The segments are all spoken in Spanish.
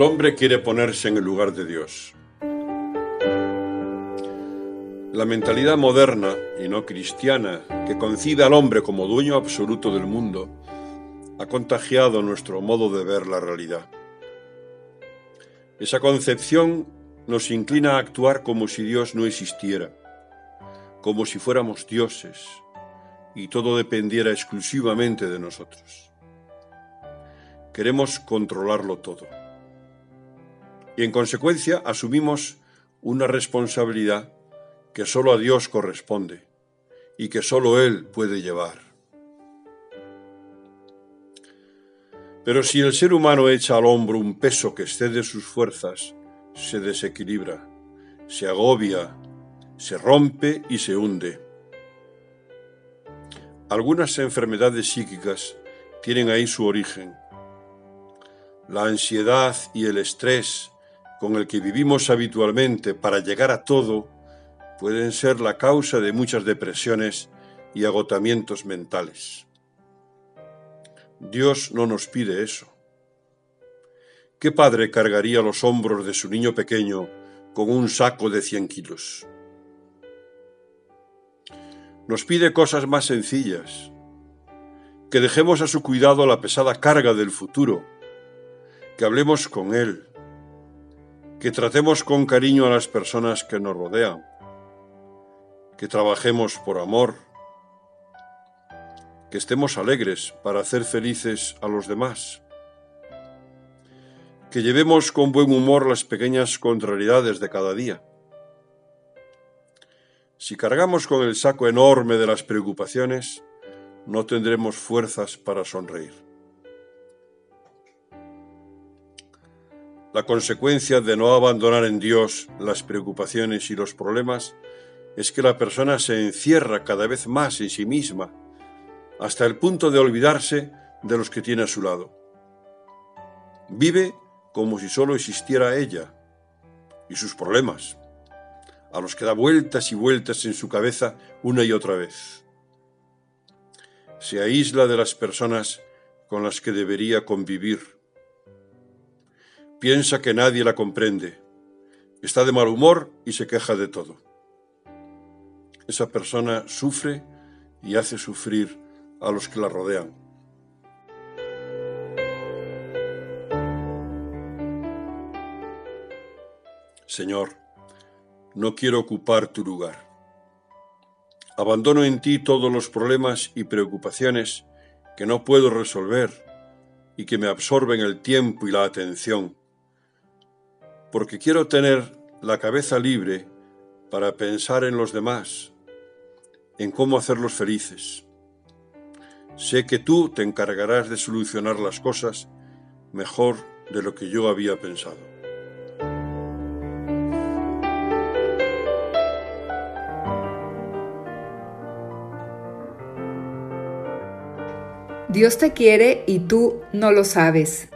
El hombre quiere ponerse en el lugar de Dios. La mentalidad moderna y no cristiana que concibe al hombre como dueño absoluto del mundo ha contagiado nuestro modo de ver la realidad. Esa concepción nos inclina a actuar como si Dios no existiera, como si fuéramos dioses y todo dependiera exclusivamente de nosotros. Queremos controlarlo todo. Y en consecuencia asumimos una responsabilidad que solo a Dios corresponde y que solo Él puede llevar. Pero si el ser humano echa al hombro un peso que excede sus fuerzas, se desequilibra, se agobia, se rompe y se hunde. Algunas enfermedades psíquicas tienen ahí su origen. La ansiedad y el estrés con el que vivimos habitualmente para llegar a todo pueden ser la causa de muchas depresiones y agotamientos mentales. Dios no nos pide eso. ¿Qué padre cargaría los hombros de su niño pequeño con un saco de cien kilos? Nos pide cosas más sencillas, que dejemos a su cuidado la pesada carga del futuro, que hablemos con Él, que tratemos con cariño a las personas que nos rodean, que trabajemos por amor, que estemos alegres para hacer felices a los demás, que llevemos con buen humor las pequeñas contrariedades de cada día. Si cargamos con el saco enorme de las preocupaciones, no tendremos fuerzas para sonreír. La consecuencia de no abandonar en Dios las preocupaciones y los problemas es que la persona se encierra cada vez más en sí misma hasta el punto de olvidarse de los que tiene a su lado. Vive como si solo existiera ella y sus problemas, a los que da vueltas y vueltas en su cabeza una y otra vez. Se aísla de las personas con las que debería convivir. Piensa que nadie la comprende. Está de mal humor y se queja de todo. Esa persona sufre y hace sufrir a los que la rodean. Señor, no quiero ocupar tu lugar. Abandono en ti todos los problemas y preocupaciones que no puedo resolver y que me absorben el tiempo y la atención, porque quiero tener la cabeza libre para pensar en los demás, en cómo hacerlos felices. Sé que tú te encargarás de solucionar las cosas mejor de lo que yo había pensado. Dios te quiere y tú no lo sabes.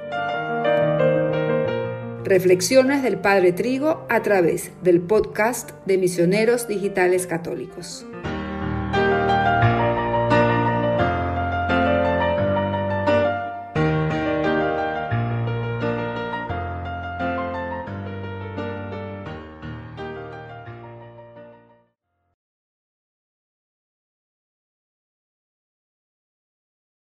Reflexiones del Padre Trigo a través del podcast de Misioneros Digitales Católicos.